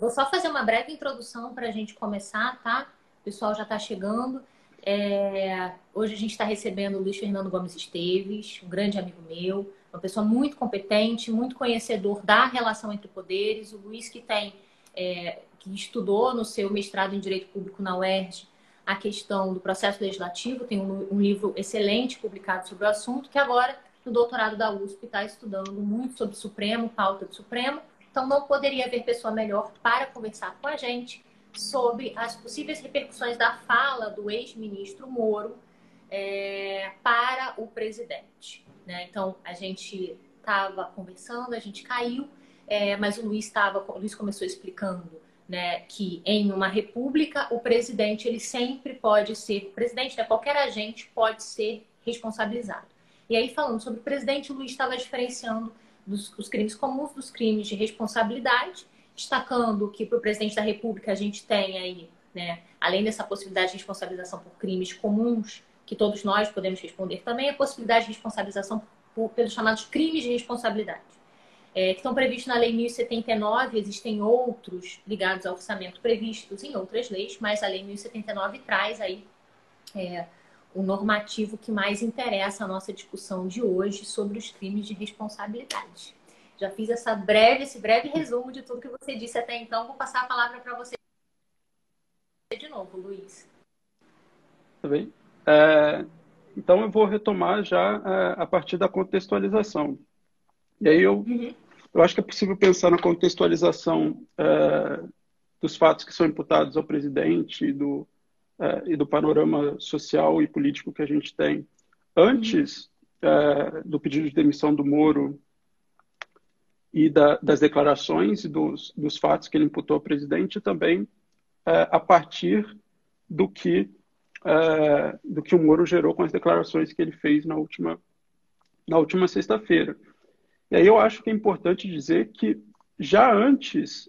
vou só fazer uma breve introdução para a gente começar, tá? O pessoal já está chegando. É... Hoje a gente está recebendo o Luiz Fernando Gomes Esteves, um grande amigo meu, uma pessoa muito competente, muito conhecedor da relação entre poderes. O Luiz que tem, é... que estudou no seu mestrado em Direito Público na UERJ a questão do processo legislativo, tem um, livro excelente publicado sobre o assunto, que agora no doutorado da USP está estudando muito sobre Supremo, pauta do Supremo. Então não poderia haver pessoa melhor para conversar com a gente sobre as possíveis repercussões da fala do ex-ministro Moro é, para o presidente. Né? Então, a gente estava conversando, a gente caiu, é, mas o Luiz, estava, o Luiz começou explicando né, que em uma república o presidente ele sempre pode ser, presidente, né, qualquer agente pode ser responsabilizado. E aí, falando sobre o presidente, o Luiz estava diferenciando dos, os crimes comuns dos crimes de responsabilidade destacando que para o presidente da República a gente tem aí, né, além dessa possibilidade de responsabilização por crimes comuns, que todos nós podemos responder também, a possibilidade de responsabilização por, pelos chamados crimes de responsabilidade, é, que estão previstos na Lei 1079, existem outros ligados ao orçamento previstos em outras leis, mas a Lei 1079 traz aí é, o normativo que mais interessa a nossa discussão de hoje sobre os crimes de responsabilidade. Já fiz essa breve, esse breve resumo de tudo que você disse até então. Vou passar a palavra para você de novo, Luiz. Tá bem. É, então eu vou retomar já é, a partir da contextualização. E aí eu, uhum. eu acho que é possível pensar na contextualização é, dos fatos que são imputados ao presidente do, é, e do panorama social e político que a gente tem. Antes. É, do pedido de demissão do Moro e da, das declarações e dos, dos, fatos que ele imputou ao presidente também é, a partir do que do que o Moro gerou com as declarações que ele fez na última na última sexta-feira. E aí eu acho que é importante dizer que já antes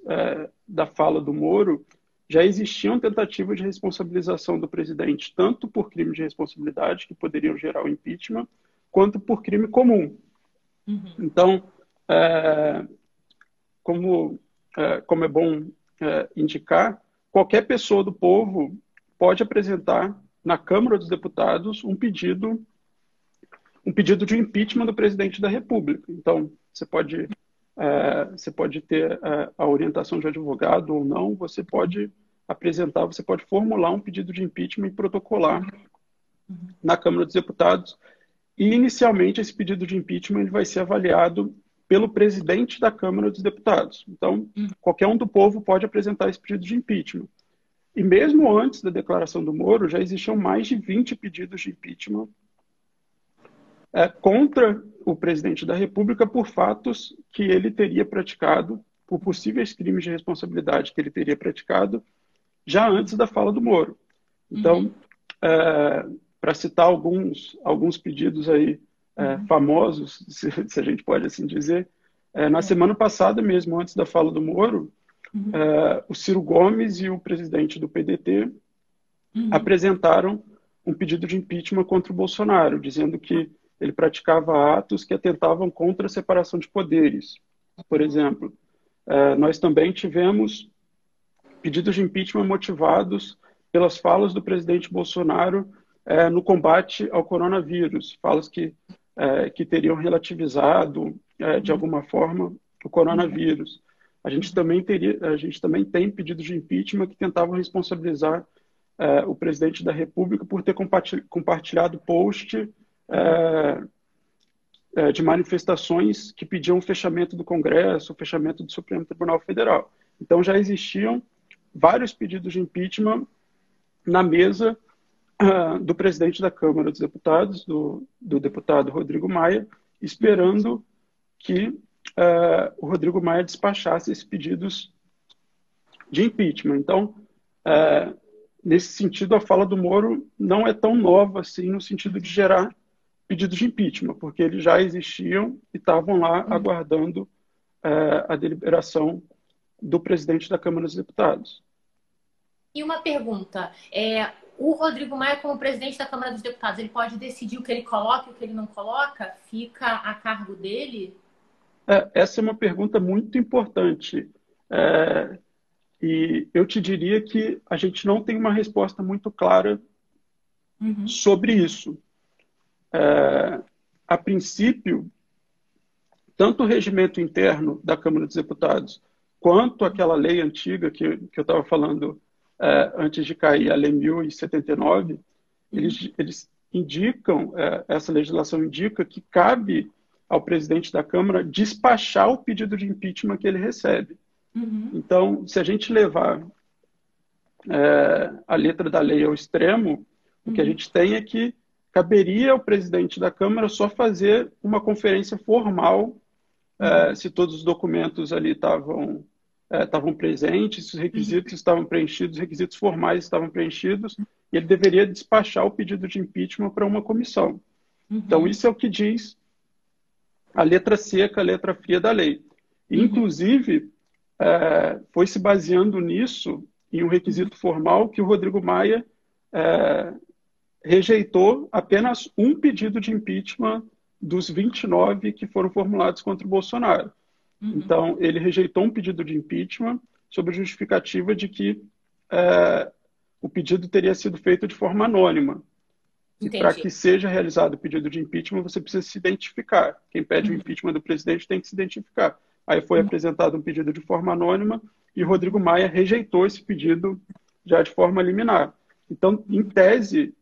da fala do Moro já existiam tentativas de responsabilização do presidente tanto por crime de responsabilidade que poderiam gerar o impeachment quanto por crime comum. Uhum. Então é, como, é, como é bom é, indicar, qualquer pessoa do povo pode apresentar na Câmara dos Deputados um pedido um pedido de impeachment do presidente da República. Então, você pode é, você pode ter é, a orientação de advogado ou não, você pode apresentar, você pode formular um pedido de impeachment e protocolar na Câmara dos Deputados. E inicialmente esse pedido de impeachment ele vai ser avaliado pelo presidente da Câmara dos Deputados. Então, qualquer um do povo pode apresentar esse pedido de impeachment. E mesmo antes da declaração do Moro, já existiam mais de 20 pedidos de impeachment é, contra o presidente da República por fatos que ele teria praticado, por possíveis crimes de responsabilidade que ele teria praticado já antes da fala do Moro. Então, uhum. é, para citar alguns, alguns pedidos aí é, uhum. famosos, se, se, a gente pode assim dizer. É, na semana passada mesmo, antes da fala do Moro, uhum. é, o Ciro Gomes e o presidente do PDT uhum. apresentaram um pedido de impeachment contra o Bolsonaro, dizendo que ele praticava atos que atentavam contra a separação de poderes. Por exemplo, é, nós também tivemos pedidos de impeachment motivados pelas falas do presidente Bolsonaro é, no combate ao coronavírus, falas que é, que teriam relativizado de alguma forma o coronavírus. A gente também teria, a gente também tem pedidos de impeachment que tentavam responsabilizar o presidente da República por ter compartilhado post é, é, de manifestações que pediam o fechamento do Congresso, o fechamento do Supremo Tribunal Federal. Então já existiam vários pedidos de impeachment na mesa uh, do presidente da Câmara dos Deputados, do, do deputado Rodrigo Maia, esperando que uh, o Rodrigo Maia despachasse esses pedidos de impeachment. Então, uh, nesse sentido, a fala do Moro não é tão nova assim, no sentido de gerar pedidos de impeachment, porque eles já existiam e estavam lá uhum. aguardando uh, a deliberação do presidente da Câmara dos Deputados. E uma pergunta: é, o Rodrigo Maia, como presidente da Câmara dos Deputados, ele pode decidir o que ele coloca e o que ele não coloca? Fica a cargo dele? É, essa é uma pergunta muito importante. É, E eu te diria que a gente não tem uma resposta muito clara uhum. sobre isso. É, a princípio, tanto o regimento interno da Câmara dos Deputados quanto aquela lei antiga que, que eu estava falando é, antes de cair, a Lei 1079, uhum. eles, eles indicam, é, essa legislação indica que cabe ao presidente da Câmara despachar o pedido de impeachment que ele recebe. Uhum. Então, se a gente levar é, a letra da lei ao extremo, uhum. o que a uhum. gente tem é que caberia ao presidente da Câmara só fazer uma conferência formal é, uhum. se todos os documentos ali estavam estavam presentes, se os requisitos uhum. estavam preenchidos, os requisitos formais estavam preenchidos, e ele deveria despachar o pedido de impeachment para uma comissão. Uhum. Então, isso é o que diz a letra seca, a letra fria da lei. E, inclusive, é, foi se baseando nisso, em um requisito formal, que o Rodrigo Maia é, rejeitou apenas um pedido de impeachment dos 29 que foram formulados contra o Bolsonaro. Uhum. Então, ele rejeitou um pedido de impeachment sob a justificativa de que é, o pedido teria sido feito de forma anônima. E para que seja realizado o pedido de impeachment, você precisa se identificar. Quem pede uhum. o impeachment do presidente tem que se identificar. Aí foi uhum. apresentado um pedido de forma anônima e Rodrigo Maia rejeitou esse pedido já de forma liminar. Então, em tese,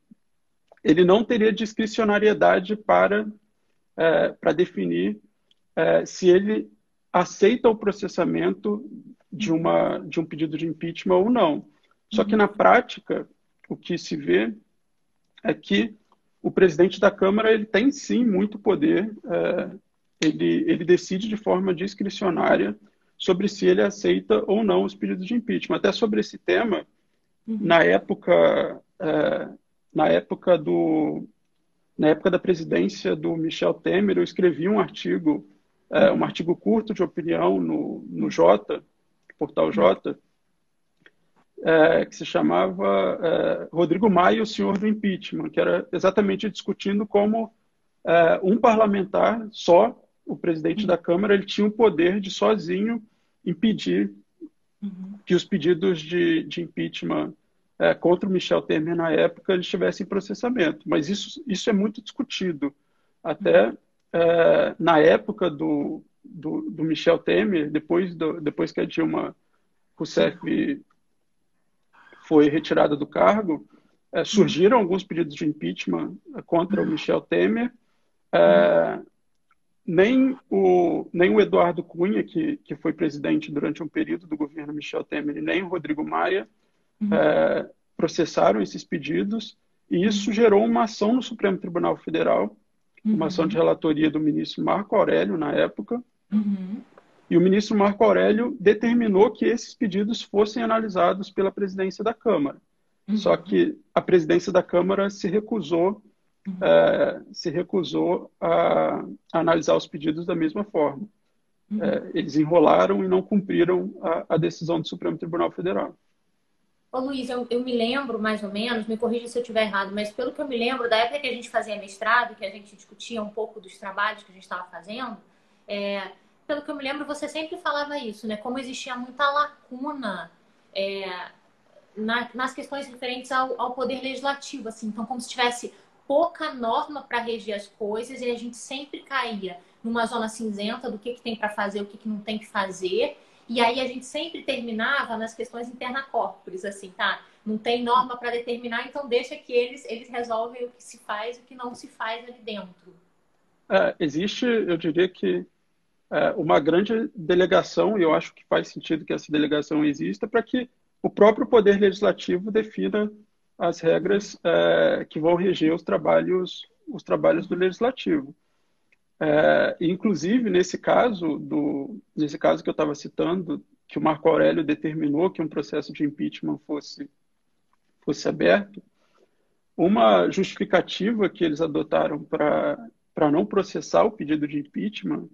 ele não teria discricionariedade para, é, para definir é, se ele aceita o processamento de, uma, de um pedido de impeachment ou não. Só que, uhum. na prática, o que se vê é que o presidente da Câmara ele tem sim muito poder, é, ele, ele decide de forma discricionária sobre se ele aceita ou não os pedidos de impeachment. Até sobre esse tema, uhum. na época, é, na época do na época da presidência do Michel Temer, eu escrevi um artigo, é, um artigo curto de opinião no, no Jota, portal Jota, é, que se chamava é, Rodrigo Maia, o senhor do impeachment, que era exatamente discutindo como é, um parlamentar só, o presidente da Câmara, ele tinha o poder de sozinho impedir uhum. que os pedidos de, de impeachment é, contra o Michel Temer na época eles tivessem processamento. Mas isso, isso é muito discutido. Até é, na época do, do, do, Michel Temer, depois, do, depois que a Dilma Rousseff foi retirada do cargo, é, surgiram alguns pedidos de impeachment contra o Michel Temer. É, nem, o, nem o Eduardo Cunha, que, que foi presidente durante um período do governo Michel Temer, nem o Rodrigo Maia uhum. é, processaram esses pedidos, e isso gerou uma ação no Supremo Tribunal Federal, uhum. uma ação de relatoria do ministro Marco Aurélio, na época, uhum. E o ministro Marco Aurélio determinou que esses pedidos fossem analisados pela presidência da Câmara. Uhum. Só que a presidência da Câmara se recusou, uhum. é, se recusou a, a, analisar os pedidos da mesma forma. Uhum. É, eles enrolaram e não cumpriram a, a, decisão do Supremo Tribunal Federal. Ô Luiz, eu, eu, me lembro mais ou menos, me corrija se eu estiver errado, mas pelo que eu me lembro, da época que a gente fazia mestrado, que a gente discutia um pouco dos trabalhos que a gente estava fazendo, é, pelo que eu me lembro, você sempre falava isso, né? Como existia muita lacuna é, na, nas questões referentes ao, ao, poder legislativo, assim. Então, como se tivesse pouca norma para reger as coisas e a gente sempre caía numa zona cinzenta do que, que tem para fazer, o que, que não tem que fazer. E aí a gente sempre terminava nas questões interna corporis, assim, tá? Não tem norma para determinar, então deixa que eles, eles resolvem o que se faz e o que não se faz ali dentro. É, existe, eu diria que é, uma grande delegação, e eu acho que faz sentido que essa delegação exista, para que o próprio Poder Legislativo defina as regras é, que vão reger os trabalhos, os trabalhos do Legislativo. É, inclusive, nesse caso, do, nesse caso que eu estava citando, que o Marco Aurélio determinou que um processo de impeachment fosse, fosse aberto, uma justificativa que eles adotaram para não processar o pedido de impeachment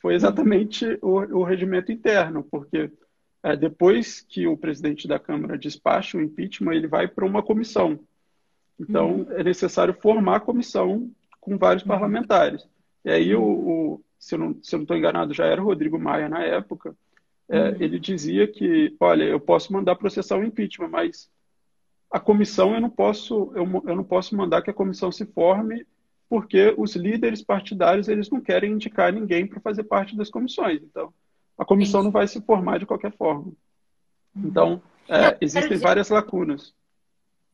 foi exatamente o, o regimento interno, porque é, depois que o presidente da Câmara despacha o impeachment, ele vai para uma comissão. Então, uhum. é necessário formar a comissão com vários uhum. parlamentares. E aí, o, o, se eu não estou enganado, já era o Rodrigo Maia na época, é, uhum. ele dizia que, olha, eu posso mandar processar o impeachment, mas a comissão eu não posso eu, eu não posso mandar que a comissão se forme porque os líderes partidários eles não querem indicar ninguém para fazer parte das comissões. Então, a comissão Sim. não vai se formar de qualquer forma. Uhum. Então, é, existem dizer, várias lacunas.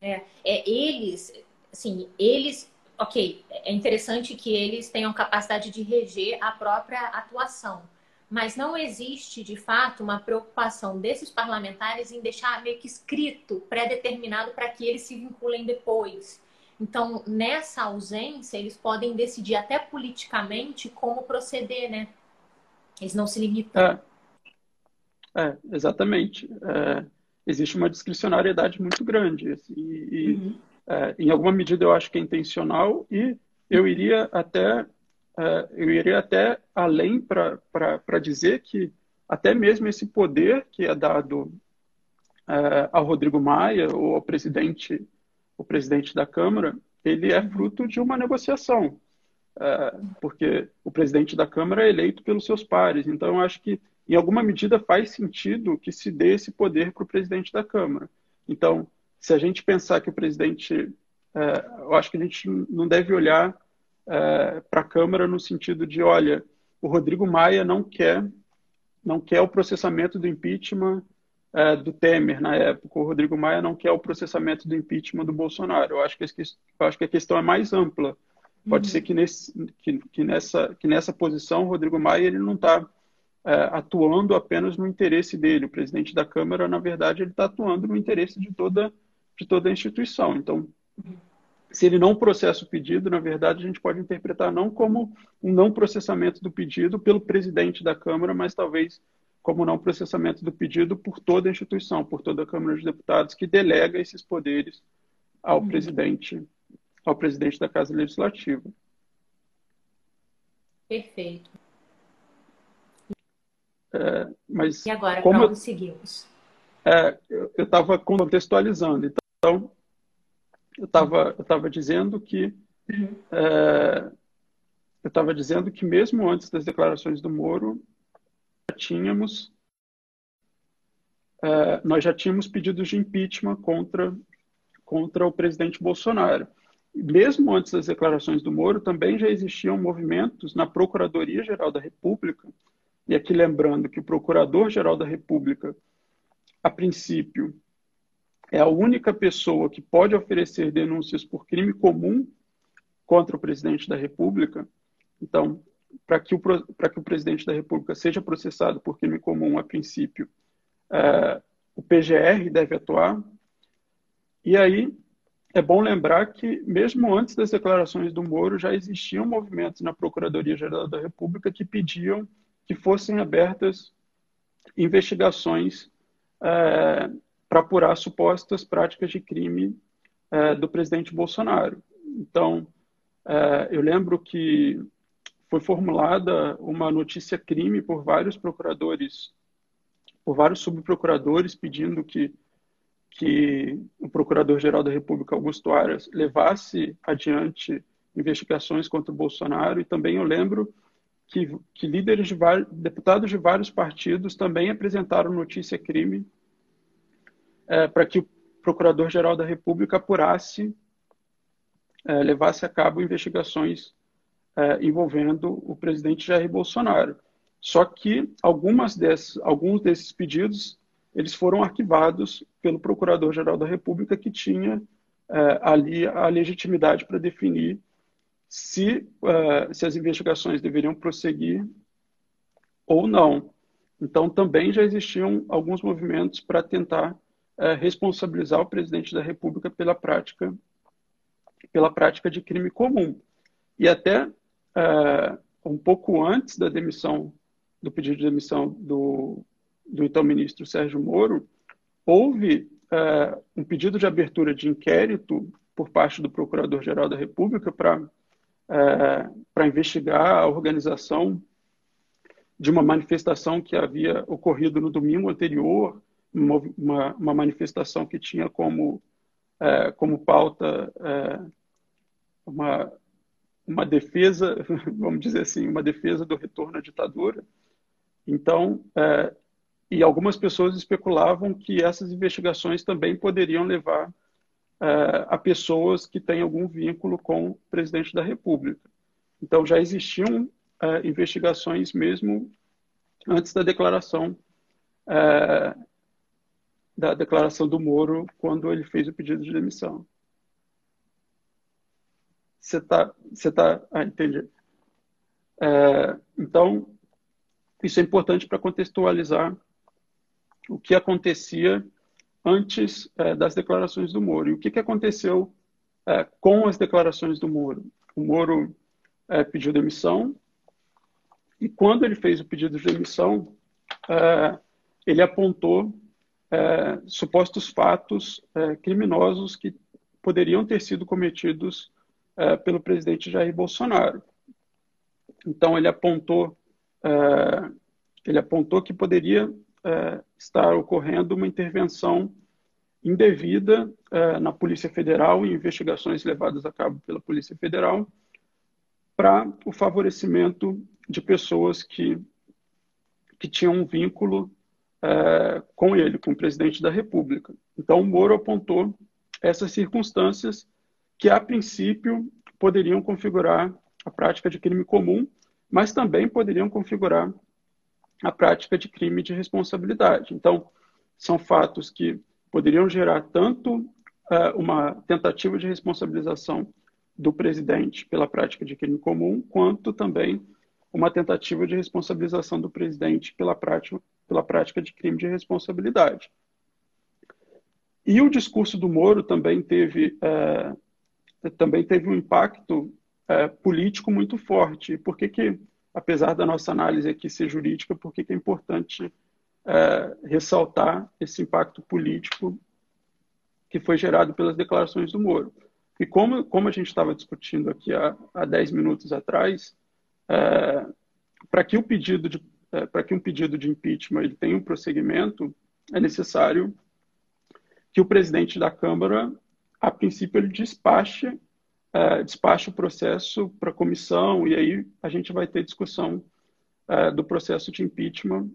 É, é, eles, assim, eles, ok, é interessante que eles tenham capacidade de reger a própria atuação mas não existe, de fato, uma preocupação desses parlamentares em deixar meio que escrito, pré-determinado, para que eles se vinculem depois. Então, nessa ausência, eles podem decidir até politicamente como proceder, né? Eles não se limitam. É, é exatamente. É, existe uma discricionariedade muito grande. Assim, e, uhum. É, em alguma medida, eu acho que é intencional e eu iria até uh, eu iria até além para dizer que até mesmo esse poder que é dado uh, ao Rodrigo Maia ou ao presidente, o presidente da Câmara, ele é fruto de uma negociação, uh, porque o presidente da Câmara é eleito pelos seus pares. Então, eu acho que em alguma medida faz sentido que se dê esse poder para o presidente da Câmara. Então, se a gente pensar que o presidente, eu acho que a gente não deve olhar é, para a Câmara no sentido de, olha, o Rodrigo Maia não quer não quer o processamento do impeachment é, do Temer na época. O Rodrigo Maia não quer o processamento do impeachment do Bolsonaro. Eu acho que, eu acho que a questão é mais ampla. Pode uhum. ser que, nesse, que, que, nessa, que nessa posição o Rodrigo Maia ele não está é, atuando apenas no interesse dele. O presidente da Câmara, na verdade, ele está atuando no interesse de toda, de toda a instituição. Então, se ele não processa o pedido, na verdade, a gente pode interpretar não como um não processamento do pedido pelo presidente da Câmara, mas talvez como não processamento do pedido por toda a instituição, por toda a Câmara de Deputados, que delega esses poderes ao uhum. presidente, ao presidente da Casa Legislativa. Perfeito. É, mas e agora, como onde seguimos? É, eu estava contextualizando. Então, eu estava eu tava dizendo que uhum. é, eu estava dizendo que mesmo antes das declarações do Moro já tínhamos é, nós já tínhamos pedidos de impeachment contra contra o presidente Bolsonaro. Mesmo antes das declarações do Moro, também já existiam movimentos na Procuradoria Geral da República. E aqui lembrando que o Procurador-Geral da República, a princípio, é a única pessoa que pode oferecer denúncias por crime comum contra o presidente da República. Então, para que, o, que o presidente da República seja processado por crime comum, a princípio, é, o PGR deve atuar. E aí, é bom lembrar que, mesmo antes das declarações do Moro, já existiam movimentos na Procuradoria-Geral da República que pediam que fossem abertas investigações é, para apurar supostas práticas de crime é, do presidente Bolsonaro. Então, é, eu lembro que foi formulada uma notícia crime por vários procuradores, por vários subprocuradores, pedindo que, que o Procurador-Geral da República, Augusto Aras, levasse adiante investigações contra o Bolsonaro. E também eu lembro que, que líderes de vários, deputados de vários partidos também apresentaram notícia crime é, para que o Procurador-Geral da República apurasse, é, levasse a cabo investigações é, envolvendo o presidente Jair Bolsonaro. Só que algumas alguns desses pedidos eles foram arquivados pelo Procurador-Geral da República, que tinha é, ali a legitimidade para definir se, é, se as investigações deveriam prosseguir ou não. Então, também já existiam alguns movimentos para tentar é, responsabilizar o presidente da República pela prática pela prática de crime comum. E até é, um pouco antes da demissão, do pedido de demissão do, do então ministro Sérgio Moro, houve é, um pedido de abertura de inquérito por parte do Procurador-Geral da República para é, para investigar a organização de uma manifestação que havia ocorrido no domingo anterior uma, uma manifestação que tinha como, é, como pauta é, uma, uma defesa, vamos dizer assim, uma defesa do retorno à ditadura. Então, é, e algumas pessoas especulavam que essas investigações também poderiam levar uh, a pessoas que têm algum vínculo com o presidente da República. Então, já existiam uh, investigações mesmo antes da declaração uh, da declaração do Moro quando ele fez o pedido de demissão. Você está. Você tá, ah, entendi. É, então, isso é importante para contextualizar o que acontecia antes é, das declarações do Moro. E o que, que aconteceu é, com as declarações do Moro? O Moro é, pediu demissão, e quando ele fez o pedido de demissão, é, ele apontou é, supostos fatos é, criminosos que poderiam ter sido cometidos é, pelo presidente Jair Bolsonaro. Então ele apontou, é, ele apontou que poderia é, estar ocorrendo uma intervenção indevida é, na Polícia Federal e investigações levadas a cabo pela Polícia Federal para o favorecimento de pessoas que que tinham um vínculo é, com ele, com o presidente da República. Então, o Moro apontou essas circunstâncias que, a princípio, poderiam configurar a prática de crime comum, mas também poderiam configurar a prática de crime de responsabilidade. Então, são fatos que poderiam gerar tanto uh, uma tentativa de responsabilização do presidente pela prática de crime comum, quanto também uma tentativa de responsabilização do presidente pela prática, pela prática de crime de responsabilidade. E o discurso do Moro também teve, é, também teve um impacto é, político muito forte. Por que, que, apesar da nossa análise aqui ser jurídica, por que, que é importante é, ressaltar esse impacto político que foi gerado pelas declarações do Moro? E como, como a gente estava discutindo aqui há, há 10 minutos atrás, é, para que o pedido de é, para que um pedido de impeachment ele tenha um prosseguimento, é necessário que o presidente da Câmara, a princípio, ele despache, é, despache o processo para a comissão e aí a gente vai ter discussão é, do processo de impeachment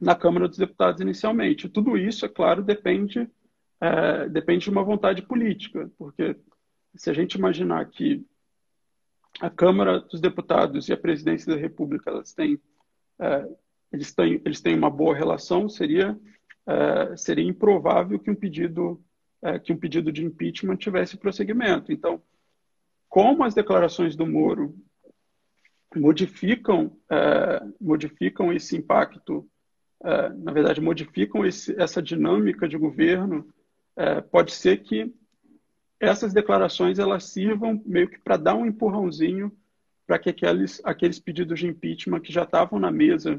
na Câmara dos Deputados inicialmente. Tudo isso, é claro, depende é, depende de uma vontade política, porque se a gente imaginar que a Câmara dos Deputados e a Presidência da República elas têm, eles têm, eles têm uma boa relação, seria, é, seria improvável que um pedido é, que um pedido de impeachment tivesse prosseguimento. Então, como as declarações do Moro modificam é, modificam esse impacto, é, na verdade modificam esse, essa dinâmica de governo, é, pode ser que essas declarações elas sirvam meio que para dar um empurrãozinho para que aqueles, aqueles pedidos de impeachment que já estavam na mesa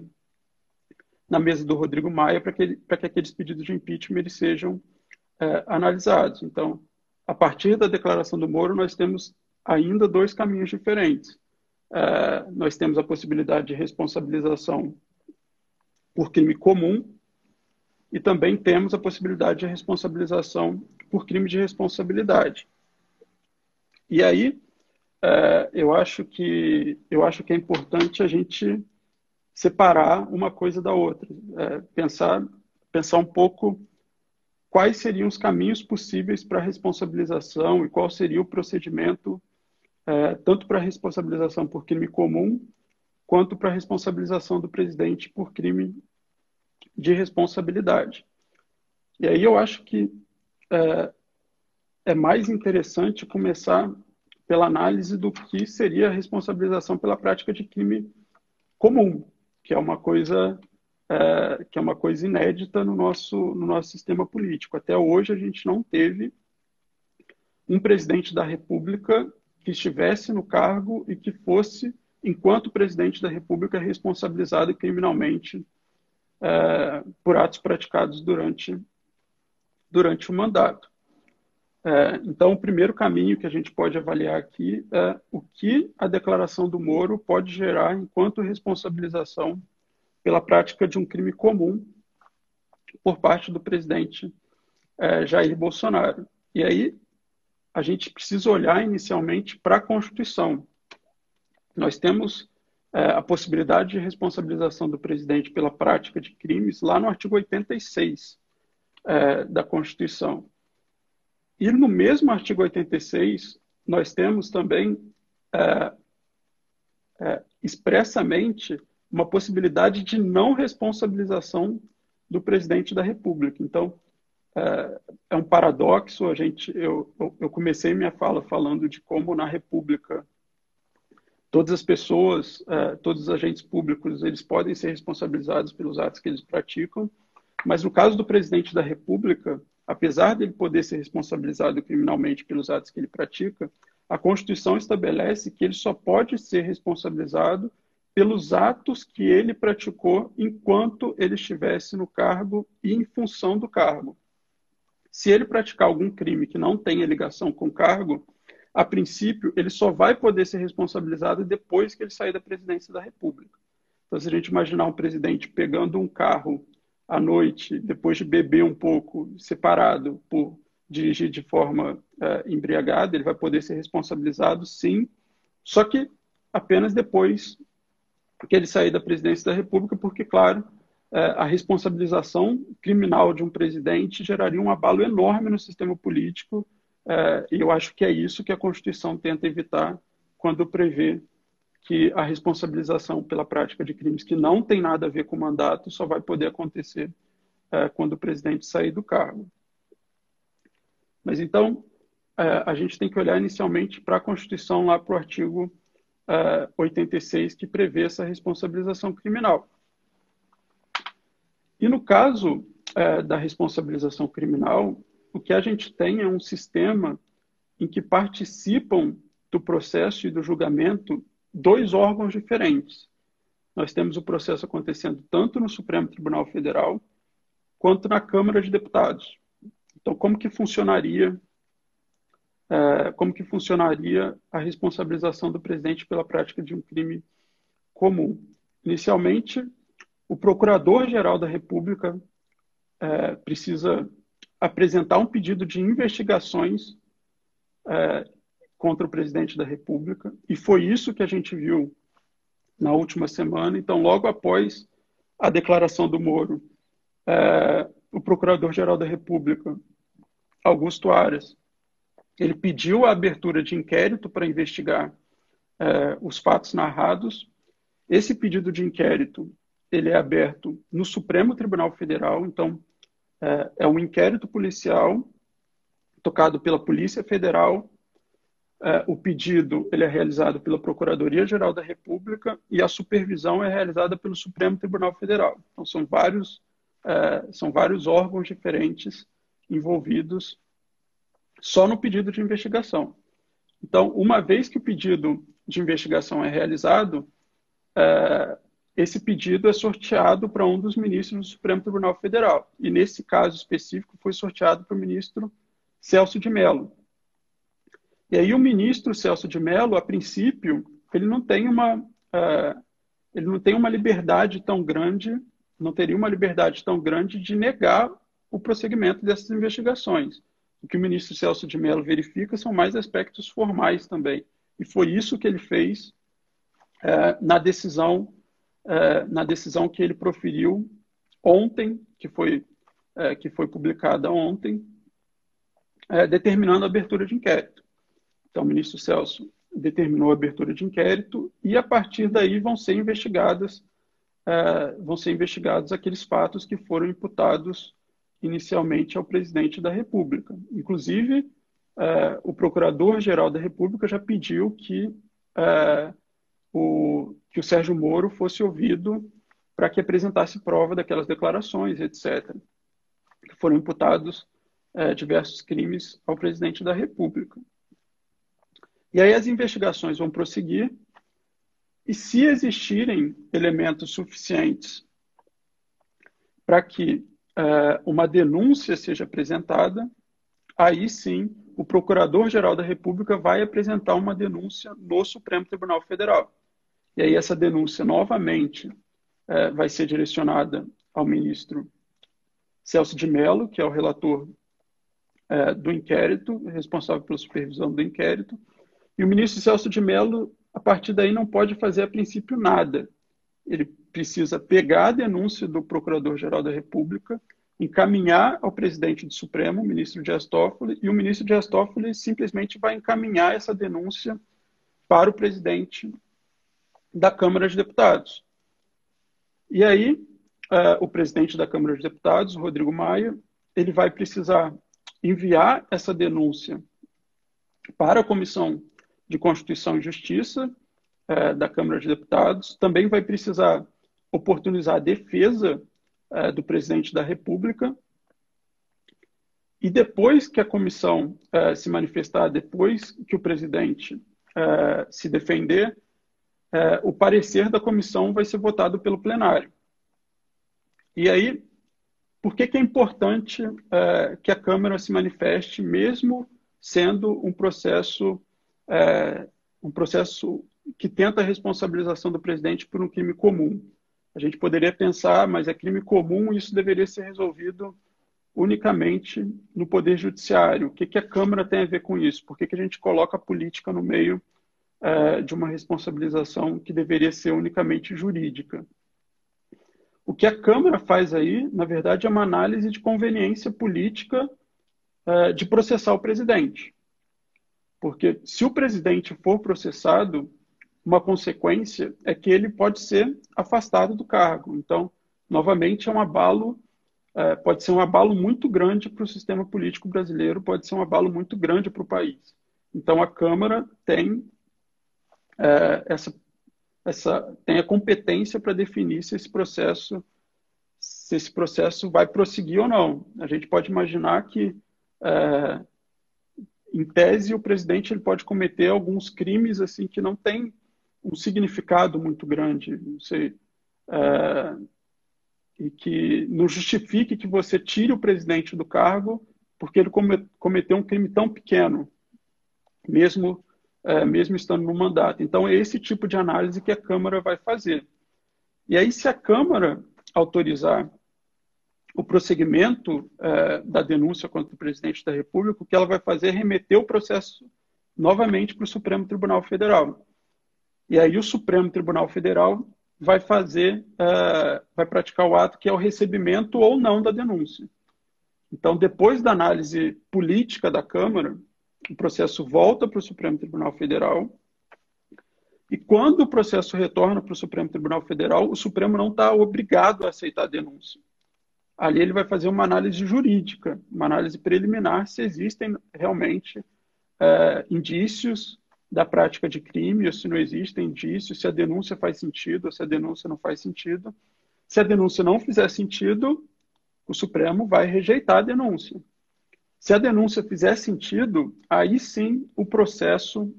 na mesa do Rodrigo Maia para que, que aqueles pedidos de impeachment eles sejam é, analisados. Então, a partir da declaração do Moro, nós temos ainda dois caminhos diferentes. É, nós temos a possibilidade de responsabilização por crime comum e também temos a possibilidade de responsabilização por crime de responsabilidade. E aí, é, eu acho que eu acho que é importante a gente separar uma coisa da outra, é, pensar pensar um pouco quais seriam os caminhos possíveis para responsabilização e qual seria o procedimento é, tanto para responsabilização por crime comum quanto para responsabilização do presidente por crime de responsabilidade. E aí eu acho que é, é mais interessante começar pela análise do que seria a responsabilização pela prática de crime comum, que é uma coisa é, que é uma coisa inédita no nosso no nosso sistema político. Até hoje a gente não teve um presidente da República que estivesse no cargo e que fosse, enquanto presidente da República, responsabilizado criminalmente é, por atos praticados durante durante o mandato. É, então, o primeiro caminho que a gente pode avaliar aqui é o que a declaração do Moro pode gerar enquanto responsabilização pela prática de um crime comum por parte do presidente é, Jair Bolsonaro. E aí, a gente precisa olhar inicialmente para a Constituição. Nós temos é, a possibilidade de responsabilização do presidente pela prática de crimes lá no artigo 86 é, da Constituição. E no mesmo artigo 86, nós temos também é, é, expressamente uma possibilidade de não responsabilização do presidente da República. Então, é, é um paradoxo. A gente, eu, eu comecei minha fala falando de como na República todas as pessoas, é, todos os agentes públicos, eles podem ser responsabilizados pelos atos que eles praticam, mas no caso do presidente da República, apesar dele poder ser responsabilizado criminalmente pelos atos que ele pratica, a Constituição estabelece que ele só pode ser responsabilizado pelos atos que ele praticou enquanto ele estivesse no cargo e em função do cargo. Se ele praticar algum crime que não tenha ligação com o cargo, a princípio, ele só vai poder ser responsabilizado depois que ele sair da presidência da República. Então, se a gente imaginar um presidente pegando um carro à noite, depois de beber um pouco, separado por dirigir de forma é, embriagada, ele vai poder ser responsabilizado, sim, só que apenas depois que ele sair da presidência da República, porque, claro, é, a responsabilização criminal de um presidente geraria um abalo enorme no sistema político, é, e eu acho que é isso que a Constituição tenta evitar quando prevê que a responsabilização pela prática de crimes que não tem nada a ver com o mandato só vai poder acontecer é, quando o presidente sair do cargo. Mas então, é, a gente tem que olhar inicialmente para a Constituição, lá para o artigo é, 86, que prevê essa responsabilização criminal. E no caso é, da responsabilização criminal, o que a gente tem é um sistema em que participam do processo e do julgamento dois órgãos diferentes. Nós temos o processo acontecendo tanto no Supremo Tribunal Federal quanto na Câmara de Deputados. Então, como que funcionaria é, como que funcionaria a responsabilização do presidente pela prática de um crime comum? Inicialmente, o Procurador-Geral da República é, precisa apresentar um pedido de investigações é, contra o presidente da República, e foi isso que a gente viu na última semana. Então, logo após a declaração do Moro, é, o Procurador-Geral da República, Augusto Aras, ele pediu a abertura de inquérito para investigar é, os fatos narrados. Esse pedido de inquérito ele é aberto no Supremo Tribunal Federal, então é, é um inquérito policial tocado pela Polícia Federal. É, o pedido ele é realizado pela Procuradoria-Geral da República e a supervisão é realizada pelo Supremo Tribunal Federal. Então, são vários, é, são vários órgãos diferentes envolvidos só no pedido de investigação. Então, uma vez que o pedido de investigação é realizado, é, esse pedido é sorteado para um dos ministros do Supremo Tribunal Federal. E nesse caso específico foi sorteado para o ministro Celso de Mello. E aí o ministro Celso de Mello, a princípio, ele não tem uma uh, ele não tem uma liberdade tão grande, não teria uma liberdade tão grande de negar o prosseguimento dessas investigações. O que o ministro Celso de Mello verifica são mais aspectos formais também. E foi isso que ele fez uh, na decisão é, na decisão que ele proferiu ontem, que foi, que foi publicada ontem, determinando a abertura de inquérito. Então, o ministro Celso determinou a abertura de inquérito e, a partir daí, vão ser investigadas é, vão ser investigados aqueles fatos que foram imputados inicialmente ao presidente da República. Inclusive, é, o Procurador-Geral da República já pediu que é, o, que o Sérgio Moro fosse ouvido para que apresentasse prova daquelas declarações, etc. Que foram imputados diversos crimes ao presidente da República. E aí as investigações vão prosseguir, e se existirem elementos suficientes para que é, uma denúncia seja apresentada, aí sim o Procurador-Geral da República vai apresentar uma denúncia no Supremo Tribunal Federal. E aí essa denúncia novamente é, vai ser direcionada ao ministro Celso de Mello, que é o relator é, do inquérito, responsável pela supervisão do inquérito. E o ministro Celso de Mello a partir daí não pode fazer a princípio nada. Ele precisa pegar a denúncia do Procurador-Geral da República, encaminhar ao presidente do Supremo, o ministro Dias Toffoli, e o ministro Dias Toffoli simplesmente vai encaminhar essa denúncia para o presidente da Câmara de Deputados. E aí, uh, o presidente da Câmara de Deputados, Rodrigo Maia, ele vai precisar enviar essa denúncia para a Comissão de Constituição e Justiça uh, da Câmara de Deputados, também vai precisar oportunizar a defesa uh, do presidente da República. E depois que a comissão se manifestar, depois que o presidente se defender, é, o parecer da comissão vai ser votado pelo plenário. E aí, por que, que é importante é, que a Câmara se manifeste, mesmo sendo um processo, é, um processo que tenta a responsabilização do presidente por um crime comum? A gente poderia pensar, mas é crime comum, isso deveria ser resolvido unicamente no Poder Judiciário. O que, que a Câmara tem a ver com isso? Por que, que a gente coloca a política no meio é, de uma responsabilização que deveria ser unicamente jurídica. O que a Câmara faz aí, na verdade, é uma análise de conveniência política é, de processar o presidente. Porque se o presidente for processado, uma consequência é que ele pode ser afastado do cargo. Então, novamente, é um abalo, é, pode ser um abalo muito grande para o sistema político brasileiro, pode ser um abalo muito grande para o país. Então, a Câmara tem é, essa, essa, tem a competência para definir se esse processo se esse processo vai prosseguir ou não. A gente pode imaginar que, é, em tese, o presidente ele pode cometer alguns crimes assim que não têm um significado muito grande, não sei, é, e que não justifique que você tire o presidente do cargo porque ele cometeu um crime tão pequeno, mesmo é, mesmo estando no mandato. Então, é esse tipo de análise que a Câmara vai fazer. E aí, se a Câmara autorizar o prosseguimento é, da denúncia contra o presidente da República, o que ela vai fazer é remeter o processo novamente para o Supremo Tribunal Federal. E aí o Supremo Tribunal Federal vai fazer, é, vai praticar o ato que é o recebimento ou não da denúncia. Então, depois da análise política da Câmara, o processo volta para o Supremo Tribunal Federal. E quando o processo retorna para o Supremo Tribunal Federal, o Supremo não está obrigado a aceitar a denúncia. Ali ele vai fazer uma análise jurídica, uma análise preliminar, se existem realmente é, indícios da prática de crime, ou se não existem indícios, se a denúncia faz sentido, ou se a denúncia não faz sentido. Se a denúncia não fizer sentido, o Supremo vai rejeitar a denúncia. Se a denúncia fizer sentido, aí sim o processo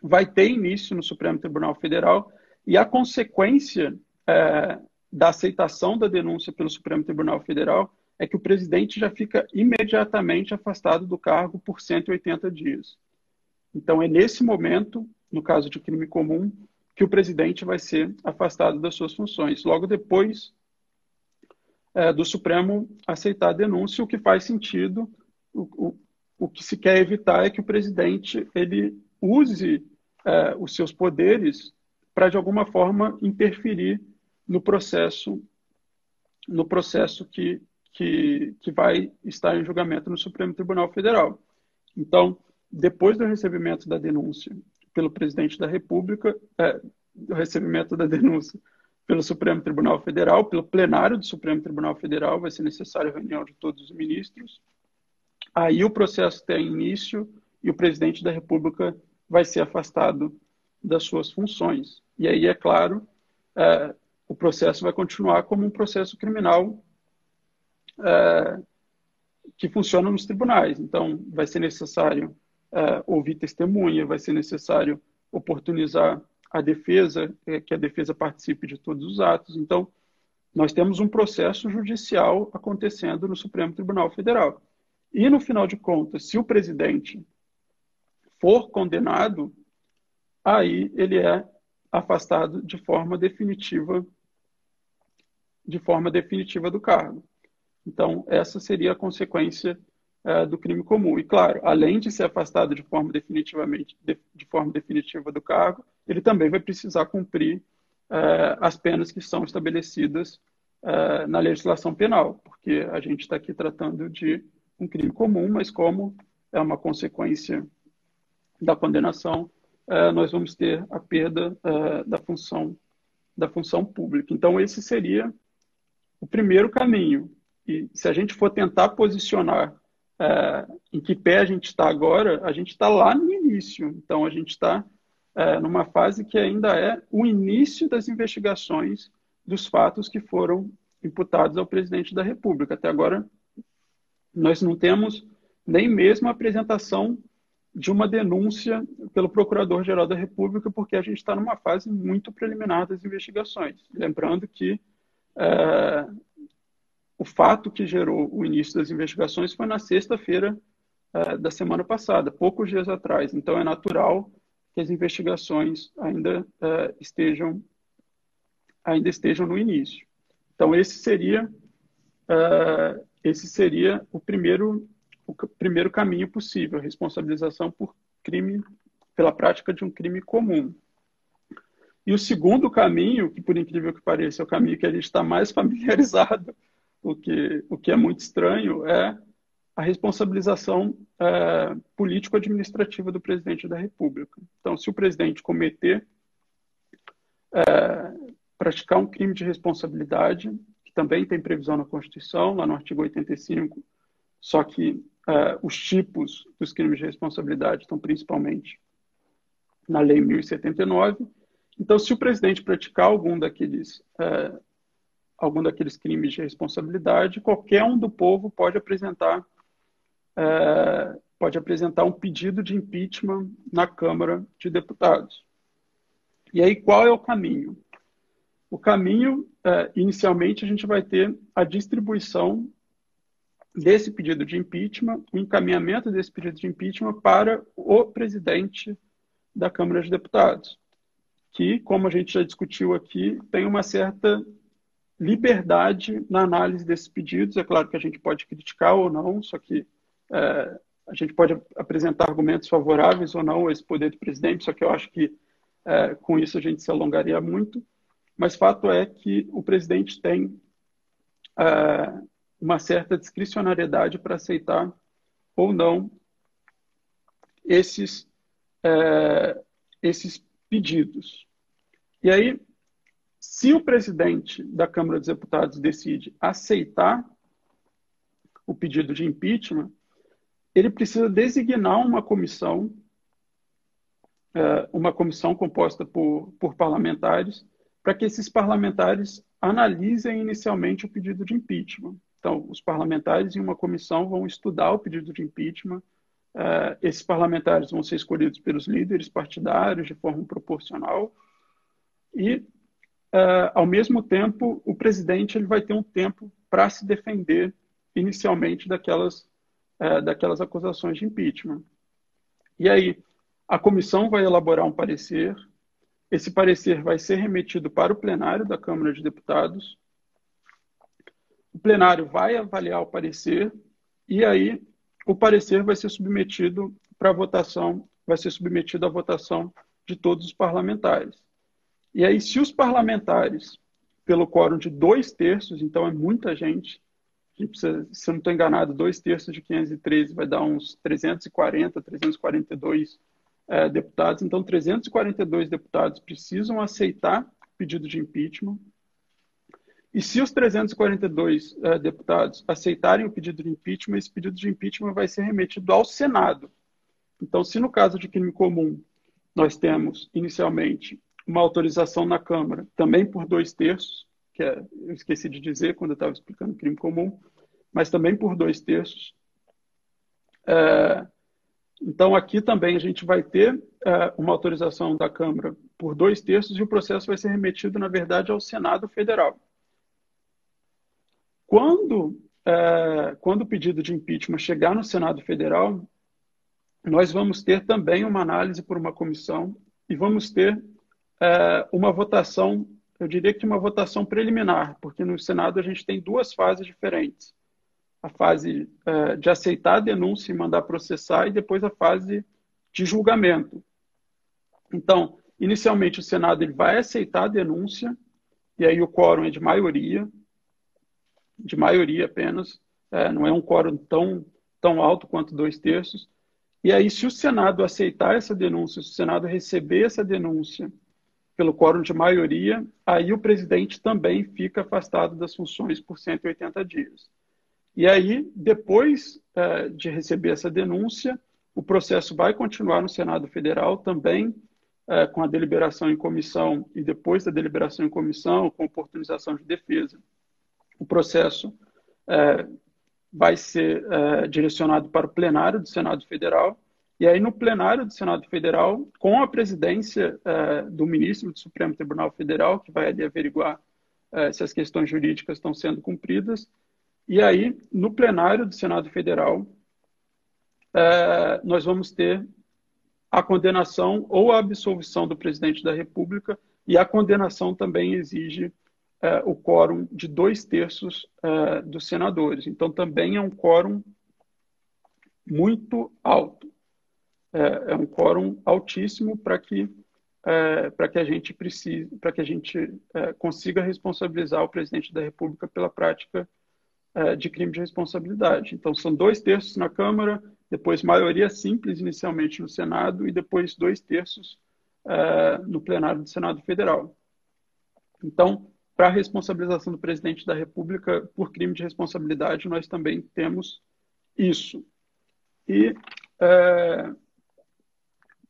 vai ter início no Supremo Tribunal Federal e a consequência é, da aceitação da denúncia pelo Supremo Tribunal Federal é que o presidente já fica imediatamente afastado do cargo por 180 dias. Então, é nesse momento, no caso de crime comum, que o presidente vai ser afastado das suas funções. Logo depois é, do Supremo aceitar a denúncia, o que faz sentido o, o, que se quer evitar é que o presidente ele use é, os seus poderes para de alguma forma interferir no processo no processo que, que, que vai estar em julgamento no Supremo Tribunal Federal. Então, depois do recebimento da denúncia pelo presidente da República, é, do recebimento da denúncia pelo Supremo Tribunal Federal, pelo plenário do Supremo Tribunal Federal, vai ser necessária a reunião de todos os ministros. Aí o processo tem início e o presidente da República vai ser afastado das suas funções. E aí, é claro, é, o processo vai continuar como um processo criminal é, que funciona nos tribunais. Então, vai ser necessário é, ouvir testemunha, vai ser necessário oportunizar a defesa, é, que a defesa participe de todos os atos. Então, nós temos um processo judicial acontecendo no Supremo Tribunal Federal. E, no final de contas, se o presidente for condenado, aí ele é afastado de forma definitiva de forma definitiva do cargo. Então, essa seria a consequência é, do crime comum. E, claro, além de ser afastado de forma definitivamente de, de forma definitiva do cargo, ele também vai precisar cumprir é, as penas que são estabelecidas é, na legislação penal, porque a gente está aqui tratando de um crime comum, mas como é uma consequência da condenação, nós vamos ter a perda da função da função pública. Então esse seria o primeiro caminho. E se a gente for tentar posicionar é, em que pé a gente está agora, a gente está lá no início. Então a gente está é, numa fase que ainda é o início das investigações dos fatos que foram imputados ao presidente da República. Até agora, nós não temos nem mesmo a apresentação de uma denúncia pelo Procurador-Geral da República, porque a gente está numa fase muito preliminar das investigações. Lembrando que é, o fato que gerou o início das investigações foi na sexta-feira é, da semana passada, poucos dias atrás. Então, é natural que as investigações ainda uh, estejam ainda estejam no início. Então esse seria uh, esse seria o primeiro o primeiro caminho possível, responsabilização por crime pela prática de um crime comum. E o segundo caminho, que por incrível que pareça é o caminho que a gente está mais familiarizado, o que o que é muito estranho, é a responsabilização é, político-administrativa do presidente da República. Então, se o presidente cometer, é, praticar um crime de responsabilidade, que também tem previsão na Constituição, lá no artigo 85, só que é, os tipos dos crimes de responsabilidade estão principalmente na Lei 1079. Então, se o presidente praticar algum daqueles é, algum daqueles crimes de responsabilidade, qualquer um do povo pode apresentar é, pode apresentar um pedido de impeachment na Câmara de Deputados. E aí, qual é o caminho? O caminho, é, inicialmente, a gente vai ter a distribuição desse pedido de impeachment, o encaminhamento desse pedido de impeachment para o presidente da Câmara de Deputados, que, como a gente já discutiu aqui, tem uma certa liberdade na análise desses pedidos. É claro que a gente pode criticar ou não, só que é, a gente pode apresentar argumentos favoráveis ou não a esse poder do presidente, só que eu acho que é, com isso a gente se alongaria muito. Mas fato é que o presidente tem é, uma certa discricionariedade para aceitar ou não esses, é, esses pedidos. E aí, se o presidente da Câmara dos Deputados decide aceitar o pedido de impeachment, ele precisa designar uma comissão, é, uma comissão composta por, por parlamentares, para que esses parlamentares analisem inicialmente o pedido de impeachment. Então, os parlamentares em uma comissão vão estudar o pedido de impeachment. É, esses parlamentares vão ser escolhidos pelos líderes partidários de forma proporcional e, é, ao mesmo tempo, o presidente ele vai ter um tempo para se defender inicialmente daquelas é, daquelas acusações de impeachment. E aí, a comissão vai elaborar um parecer, esse parecer vai ser remetido para o plenário da Câmara de Deputados, o plenário vai avaliar o parecer, e aí o parecer vai ser submetido para votação, vai ser submetido à votação de todos os parlamentares. E aí, se os parlamentares, pelo quórum de dois terços, então é muita gente, precisa, se eu não estou enganado, dois terços de 513 vai dar uns 340, 342 é, deputados. Então, 342 deputados precisam aceitar o pedido de impeachment. E se os 342 é, deputados aceitarem o pedido de impeachment, esse pedido de impeachment vai ser remetido ao Senado. Então, se no caso de crime comum nós temos inicialmente uma autorização na Câmara, também por dois terços, que é, eu esqueci de dizer quando eu estava explicando crime comum, mas também por dois terços. É, então, aqui também a gente vai ter é, uma autorização da Câmara por dois terços e o processo vai ser remetido, na verdade, ao Senado Federal. Quando, é, quando o pedido de impeachment chegar no Senado Federal, nós vamos ter também uma análise por uma comissão e vamos ter é, uma votação eu diria que uma votação preliminar, porque no Senado a gente tem duas fases diferentes. a fase uh, de aceitar a denúncia e mandar processar, e depois a fase de julgamento. Então, inicialmente o Senado ele vai aceitar a denúncia, e aí o quórum é de maioria, de maioria apenas, é, não é um quórum tão, tão alto quanto dois terços. E aí, se o Senado aceitar essa denúncia, se o Senado receber essa denúncia pelo quórum de maioria, aí o presidente também fica afastado das funções por 180 dias. E aí, depois é, de receber essa denúncia, o processo vai continuar no Senado Federal também, é, com a deliberação em comissão e depois da deliberação em comissão, com oportunização de defesa. O processo é, vai ser é, direcionado para o plenário do Senado Federal. E aí, no plenário do Senado Federal, com a presidência é, do ministro do Supremo Tribunal Federal, que vai ali averiguar é, se as questões jurídicas estão sendo cumpridas. E aí, no plenário do Senado Federal, é, nós vamos ter a condenação ou a absolvição do presidente da República, e a condenação também exige é, o quórum de dois terços é, dos senadores. Então, também é um quórum muito alto. É, é um quórum altíssimo para que é, para que a gente precise, para que a gente consiga responsabilizar o presidente da República pela prática de crime de responsabilidade. Então, são dois terços na Câmara, depois maioria simples inicialmente no Senado e depois dois terços no plenário do Senado Federal. Então, para a responsabilização do presidente da República por crime de responsabilidade, nós também temos isso. E é,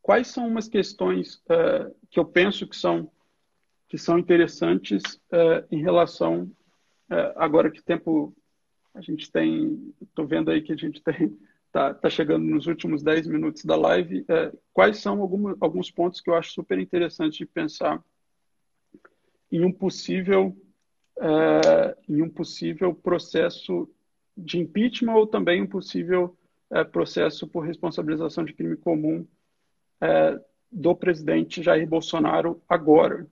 quais são umas questões é, que eu penso que são, que são interessantes é, em relação, é, agora que tempo a gente tem, estou vendo aí que a gente tem está tá chegando nos últimos 10 minutos da live. É, quais são alguns pontos que eu acho super interessantes de pensar em um possível é, um possível processo de impeachment ou também um possível é, processo por responsabilização de crime comum é, do presidente Jair Bolsonaro agora.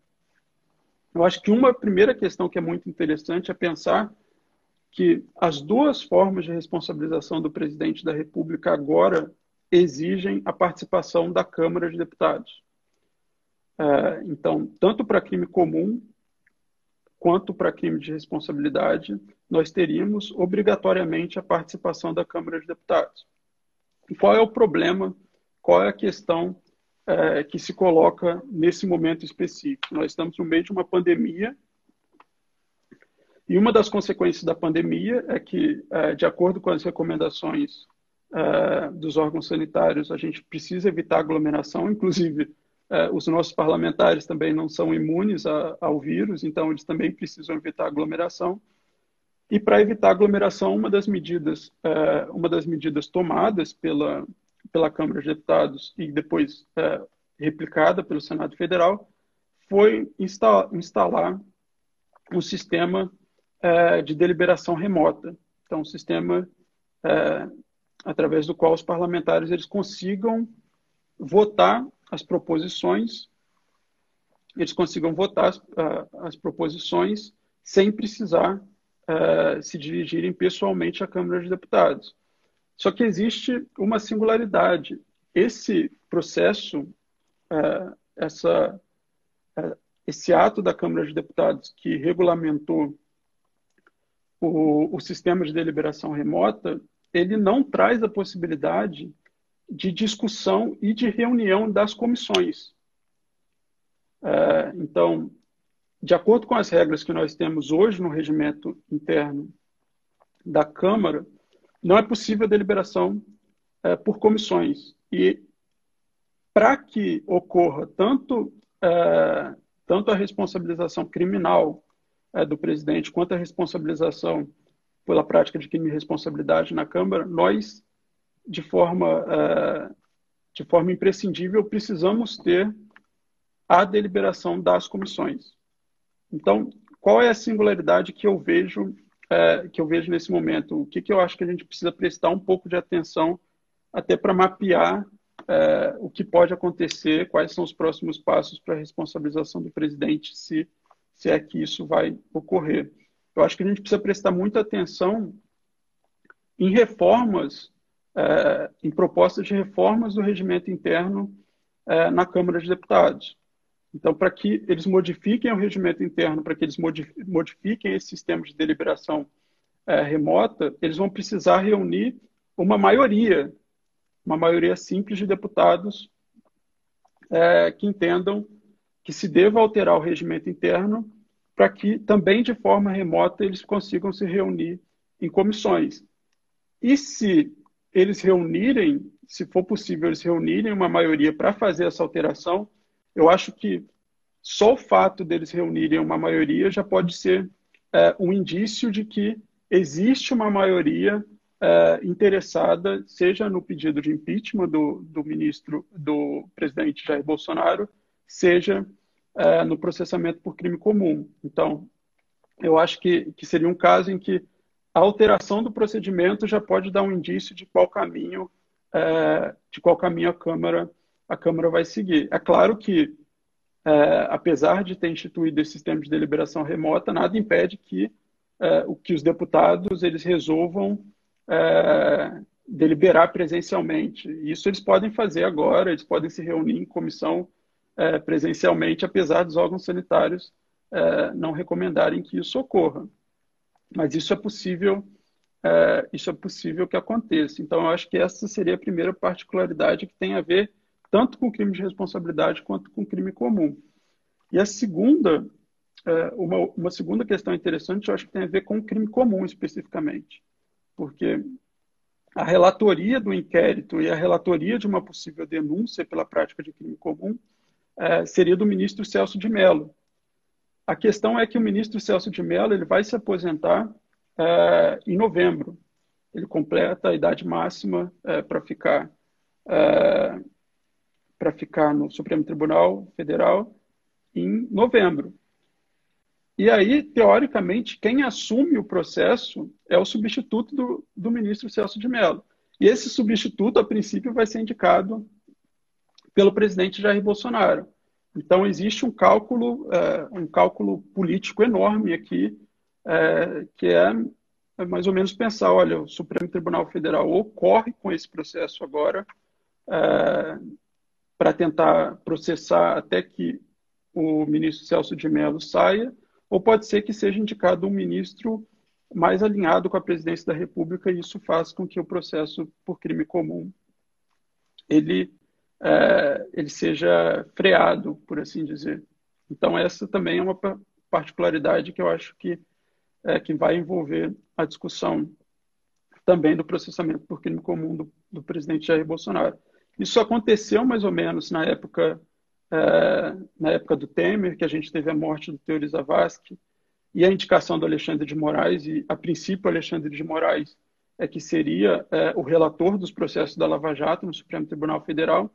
Eu acho que uma primeira questão que é muito interessante é pensar que as duas formas de responsabilização do presidente da República agora exigem a participação da Câmara de Deputados. É, então, tanto para crime comum quanto para crime de responsabilidade, nós teríamos obrigatoriamente a participação da Câmara de Deputados. Qual é o problema, qual é a questão é, que se coloca nesse momento específico? Nós estamos no meio de uma pandemia e uma das consequências da pandemia é que, é, de acordo com as recomendações é, dos órgãos sanitários, a gente precisa evitar aglomeração, inclusive os nossos parlamentares também não são imunes a, ao vírus, então eles também precisam evitar aglomeração. E para evitar aglomeração, uma das medidas, é, uma das medidas tomadas pela pela Câmara de Deputados e depois é, replicada pelo Senado Federal foi insta instalar um sistema de deliberação remota. Então, um sistema através do qual os parlamentares eles consigam votar as proposições, eles consigam votar as, as proposições sem precisar uh, se dirigirem pessoalmente à Câmara de Deputados. Só que existe uma singularidade. Esse processo, uh, essa, uh, esse ato da Câmara de Deputados que regulamentou o, o sistema de deliberação remota, ele não traz a possibilidade de discussão e de reunião das comissões. É, então, de acordo com as regras que nós temos hoje no regimento interno da Câmara, não é possível a deliberação é, por comissões. E para que ocorra tanto, é, tanto a responsabilização criminal é, do presidente quanto a responsabilização pela prática de crime de responsabilidade na Câmara, nós de forma, uh, de forma imprescindível, precisamos ter a deliberação das comissões. Então, qual é a singularidade que eu vejo uh, que eu vejo nesse momento? O que, que eu acho que a gente precisa prestar um pouco de atenção até para mapear uh, o que pode acontecer, quais são os próximos passos para a responsabilização do presidente, se, se é que isso vai ocorrer. Eu acho que a gente precisa prestar muita atenção em reformas, é, em propostas de reformas do regimento interno é, na Câmara de Deputados. Então, para que eles modifiquem o regimento interno, para que eles modifiquem esse sistema de deliberação é, remota, eles vão precisar reunir uma maioria, uma maioria simples de deputados que entendam que se deva alterar o regimento interno para que também de forma remota eles consigam se reunir em comissões. E se eles reunirem, se for possível eles reunirem uma maioria para fazer essa alteração, eu acho que só o fato deles reunirem uma maioria já pode ser é, um indício de que existe uma maioria é, interessada, seja no pedido de impeachment do, do ministro, do presidente Jair Bolsonaro, seja é, no processamento por crime comum. Então, eu acho que, que seria um caso em que a alteração do procedimento já pode dar um indício de qual caminho é, de qual caminho a Câmara a Câmara vai seguir. É claro que é, apesar de ter instituído esse sistema de deliberação remota, nada impede que é, que os deputados eles resolvam é, deliberar presencialmente. Isso eles podem fazer agora, eles podem se reunir em comissão é, presencialmente, apesar dos órgãos sanitários é, não recomendarem que isso ocorra. Mas isso é possível, é, isso é possível que aconteça. Então, eu acho que essa seria a primeira particularidade que tem a ver tanto com crime de responsabilidade quanto com crime comum. E a segunda, é, uma, uma segunda questão interessante, eu acho que tem a ver com o crime comum especificamente, porque a relatoria do inquérito e a relatoria de uma possível denúncia pela prática de crime comum é, seria do ministro Celso de Mello. A questão é que o ministro Celso de Mello ele vai se aposentar é, em novembro. Ele completa a idade máxima é, para ficar é, para ficar no Supremo Tribunal Federal em novembro. E aí, teoricamente, quem assume o processo é o substituto do, do ministro Celso de Mello. E esse substituto, a princípio, vai ser indicado pelo presidente Jair Bolsonaro. Então existe um cálculo, é, um cálculo político enorme aqui, é, que é, é, mais ou menos pensar, olha, o Supremo Tribunal Federal ocorre com esse processo agora para tentar processar até que o ministro Celso de Mello saia, ou pode ser que seja indicado um ministro mais alinhado com a presidência da República e isso faz com que o processo por crime comum ele é, ele seja freado, por assim dizer. Então, essa também é uma particularidade que eu acho que, é, que vai envolver a discussão também do processamento por crime comum do, do presidente Jair Bolsonaro. Isso aconteceu mais ou menos na época, é, na época do Temer, que a gente teve a morte do Teori Zavascki e a indicação do Alexandre de Moraes, e a princípio Alexandre de Moraes é que seria é, o relator dos processos da Lava Jato no Supremo Tribunal Federal,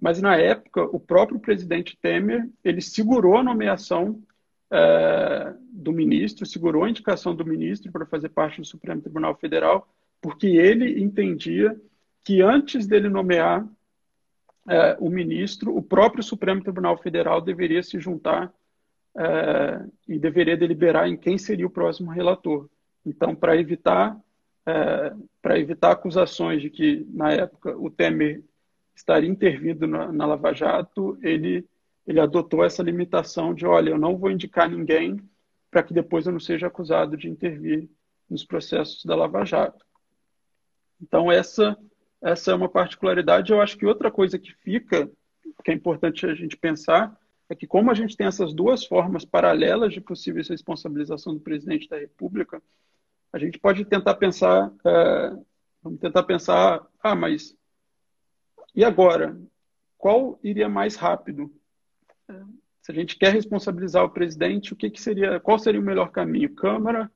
mas na época o próprio presidente Temer ele segurou a nomeação é, do ministro, segurou a indicação do ministro para fazer parte do Supremo Tribunal Federal, porque ele entendia que antes dele nomear é, o ministro, o próprio Supremo Tribunal Federal deveria se juntar é, e deveria deliberar em quem seria o próximo relator. Então, para evitar é, para evitar acusações de que na época o Temer estaria intervindo na, na Lava Jato, ele, ele adotou essa limitação de, olha, eu não vou indicar ninguém para que depois eu não seja acusado de intervir nos processos da Lava Jato. Então, essa, essa é uma particularidade. Eu acho que outra coisa que fica, que é importante a gente pensar, é que como a gente tem essas duas formas paralelas de possível responsabilização do presidente da República, a gente pode tentar pensar, é, vamos tentar pensar, ah, mas e agora, qual iria mais rápido? Se a gente quer responsabilizar o presidente, o que, que seria, qual seria o melhor caminho? Câmara,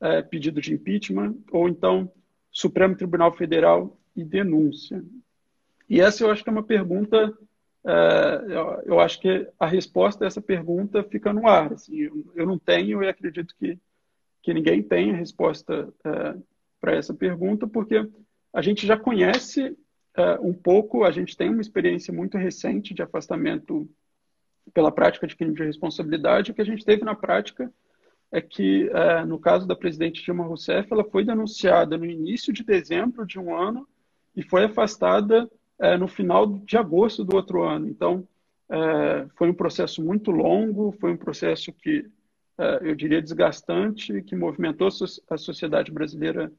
é, pedido de impeachment, ou então Supremo Tribunal Federal e denúncia? E essa eu acho que é uma pergunta, é, eu, acho que a resposta a essa pergunta fica no ar. Assim, eu, eu, não tenho e acredito que, que ninguém tem a resposta é, para essa pergunta, porque a gente já conhece um pouco, a gente tem uma experiência muito recente de afastamento pela prática de crime de responsabilidade. O que a gente teve na prática é que, é, no caso da presidente Dilma Rousseff, ela foi denunciada no início de dezembro de um ano e foi afastada é, no final de agosto do outro ano. Então, foi um processo muito longo, foi um processo que eu diria desgastante, que movimentou a sociedade brasileira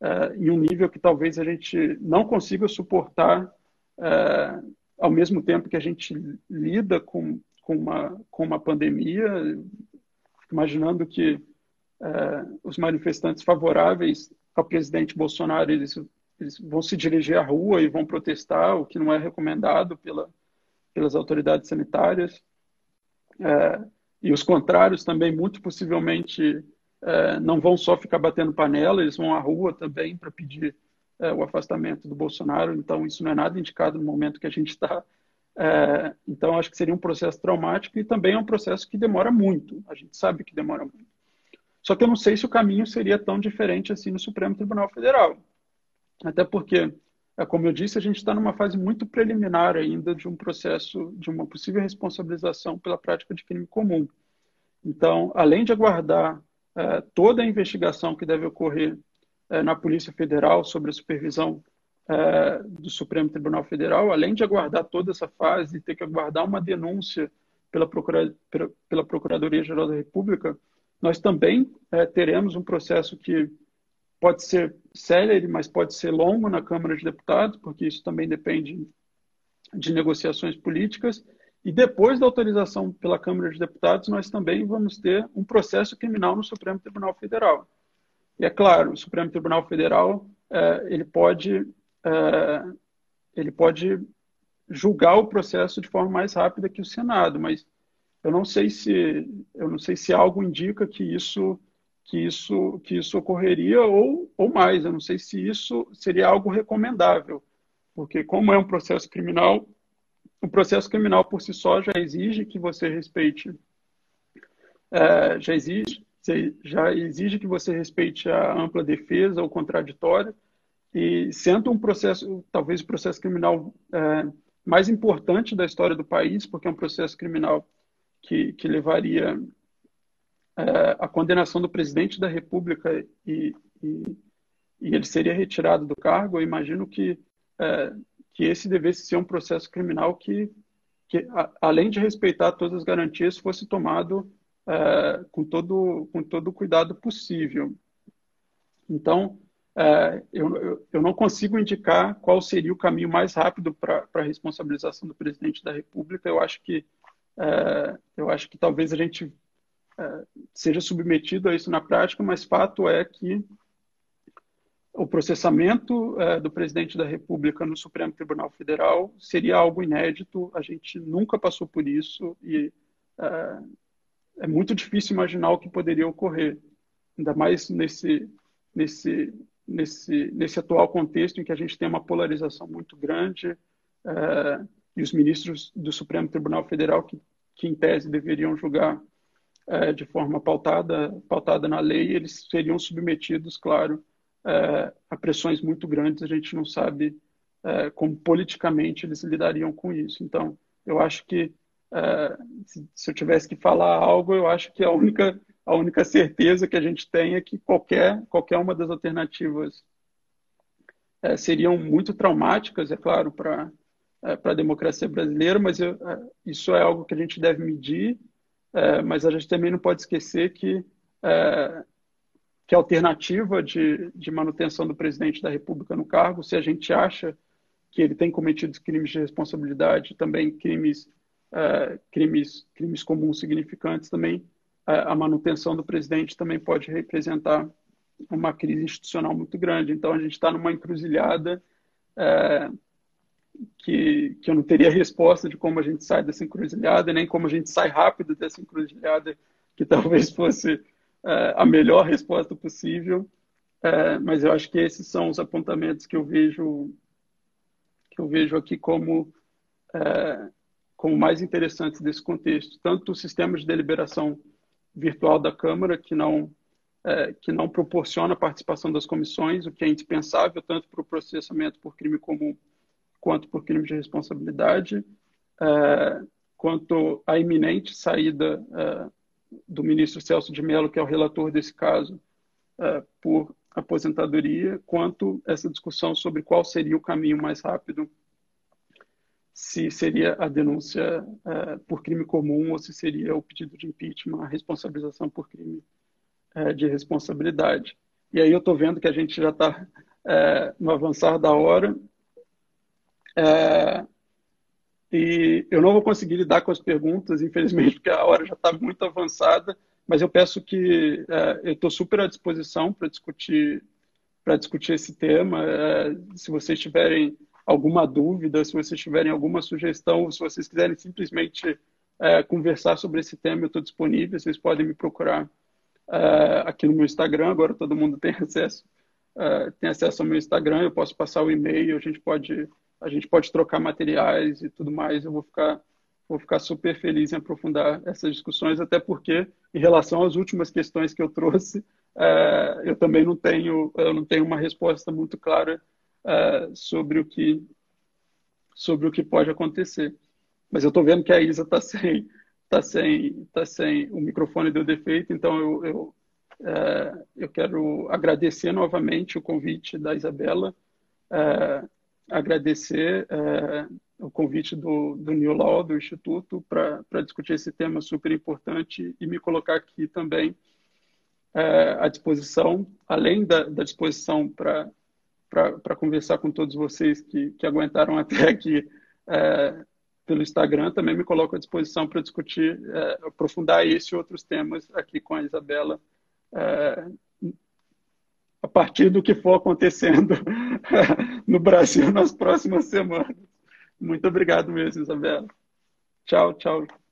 é, em um nível que talvez a gente não consiga suportar é, ao mesmo tempo que a gente lida com, com, uma, com uma pandemia, imaginando que os manifestantes favoráveis ao presidente Bolsonaro eles, eles vão se dirigir à rua e vão protestar, o que não é recomendado pela, pelas autoridades sanitárias. É, e os contrários também, muito possivelmente, é, não vão só ficar batendo panela, eles vão à rua também para pedir é, o afastamento do Bolsonaro. Então, isso não é nada indicado no momento que a gente está. É, então, acho que seria um processo traumático e também é um processo que demora muito. A gente sabe que demora muito. Só que eu não sei se o caminho seria tão diferente assim no Supremo Tribunal Federal. Até porque é, como eu disse, a gente está numa fase muito preliminar ainda de um processo de uma possível responsabilização pela prática de crime comum. Então, além de aguardar é, toda a investigação que deve ocorrer é, na Polícia Federal sobre a supervisão é, do Supremo Tribunal Federal, além de aguardar toda essa fase e ter que aguardar uma denúncia pela, Procura, pela, Procuradoria-Geral da República, nós também teremos um processo que pode ser célere, mas pode ser longo na Câmara de Deputados, porque isso também depende de negociações políticas. E depois da autorização pela Câmara de Deputados, nós também vamos ter um processo criminal no Supremo Tribunal Federal. E é claro, o Supremo Tribunal Federal é, ele pode é, ele pode julgar o processo de forma mais rápida que o Senado, mas eu não sei se eu não sei se algo indica que isso que isso, que isso ocorreria ou, ou mais. Eu não sei se isso seria algo recomendável, porque como é um processo criminal, o processo criminal por si só já exige que você respeite, é, já exige já exige que você respeite a ampla defesa ou contraditória e sendo um processo, talvez o processo criminal é, mais importante da história do país, porque é um processo criminal que, que levaria é, a condenação do presidente da República e, e, e, ele seria retirado do cargo, eu imagino que, é, que esse devesse ser um processo criminal que, que a, além de respeitar todas as garantias, fosse tomado é, com, todo, com todo o cuidado possível. Então, é, eu, eu, eu, não consigo indicar qual seria o caminho mais rápido para a responsabilização do presidente da República. Eu acho que é, eu acho que talvez a gente é, seja submetido a isso na prática, mas fato é que o processamento é, do presidente da República no Supremo Tribunal Federal seria algo inédito, a gente nunca passou por isso e é, é muito difícil imaginar o que poderia ocorrer, ainda mais nesse, nesse, nesse, nesse atual contexto em que a gente tem uma polarização muito grande é, e os ministros do Supremo Tribunal Federal, que, que em tese deveriam julgar de forma pautada, pautada na lei, eles seriam submetidos, claro, é, a pressões muito grandes. A gente não sabe é, como politicamente eles lidariam com isso. Então, eu acho que é, se, se, eu tivesse que falar algo, eu acho que a única a única certeza que a gente tem é que qualquer qualquer uma das alternativas seriam muito traumáticas, é claro, para para a democracia brasileira, mas eu, isso é algo que a gente deve medir mas a gente também não pode esquecer que, que a alternativa de, de manutenção do presidente da República no cargo, se a gente acha que ele tem cometido crimes de responsabilidade, também crimes, é, crimes, crimes comuns significantes, também é, a manutenção do presidente também pode representar uma crise institucional muito grande. Então a gente está numa encruzilhada é, que, que eu não teria resposta de como a gente sai dessa encruzilhada, nem como a gente sai rápido dessa encruzilhada, que talvez fosse é, a melhor resposta possível. É, mas eu acho que esses são os apontamentos que eu vejo que eu vejo aqui como é, como mais interessantes desse contexto, tanto o sistema de deliberação virtual da Câmara que não é, que não proporciona a participação das comissões, o que é indispensável tanto para o processamento por crime comum quanto por crime de responsabilidade, é, quanto à iminente saída é, do ministro Celso de Mello, que é o relator desse caso, uh, por aposentadoria, quanto essa discussão sobre qual seria o caminho mais rápido, se seria a denúncia uh, por crime comum ou se seria o pedido de impeachment, a responsabilização por crime uh, de responsabilidade. E aí eu estou vendo que a gente já está no avançar da hora. E eu não vou conseguir lidar com as perguntas, infelizmente, porque a hora já está muito avançada mas eu peço que é, eu estou super à disposição para discutir para discutir esse tema. É, se vocês tiverem alguma dúvida, se vocês tiverem alguma sugestão, se vocês quiserem simplesmente é, conversar sobre esse tema, eu estou disponível. Vocês podem me procurar é, aqui no meu Instagram. Agora todo mundo tem acesso é, tem acesso ao meu Instagram. Eu posso passar o e-mail. A gente pode a gente pode trocar materiais e tudo mais. Eu vou ficar vou ficar super feliz em aprofundar essas discussões, até porque, em relação às últimas questões que eu trouxe, é, eu também não tenho, eu não tenho uma resposta muito clara é, sobre o que sobre o que pode acontecer. Mas eu estou vendo que a Isa está sem, tá sem, tá sem, o microfone deu defeito, então eu, eu, é, eu quero agradecer novamente o convite da Isabela, é, agradecer é, o convite do, do New Law, do Instituto, para discutir esse tema super importante e me colocar aqui também é, à disposição, além da, da disposição para conversar com todos vocês que, que aguentaram até aqui é, pelo Instagram, também me coloco à disposição para discutir, é, aprofundar esse e outros temas aqui com a Isabela, é, a partir do que for acontecendo no Brasil nas próximas semanas. Muito obrigado mesmo, Isabela. Tchau, tchau.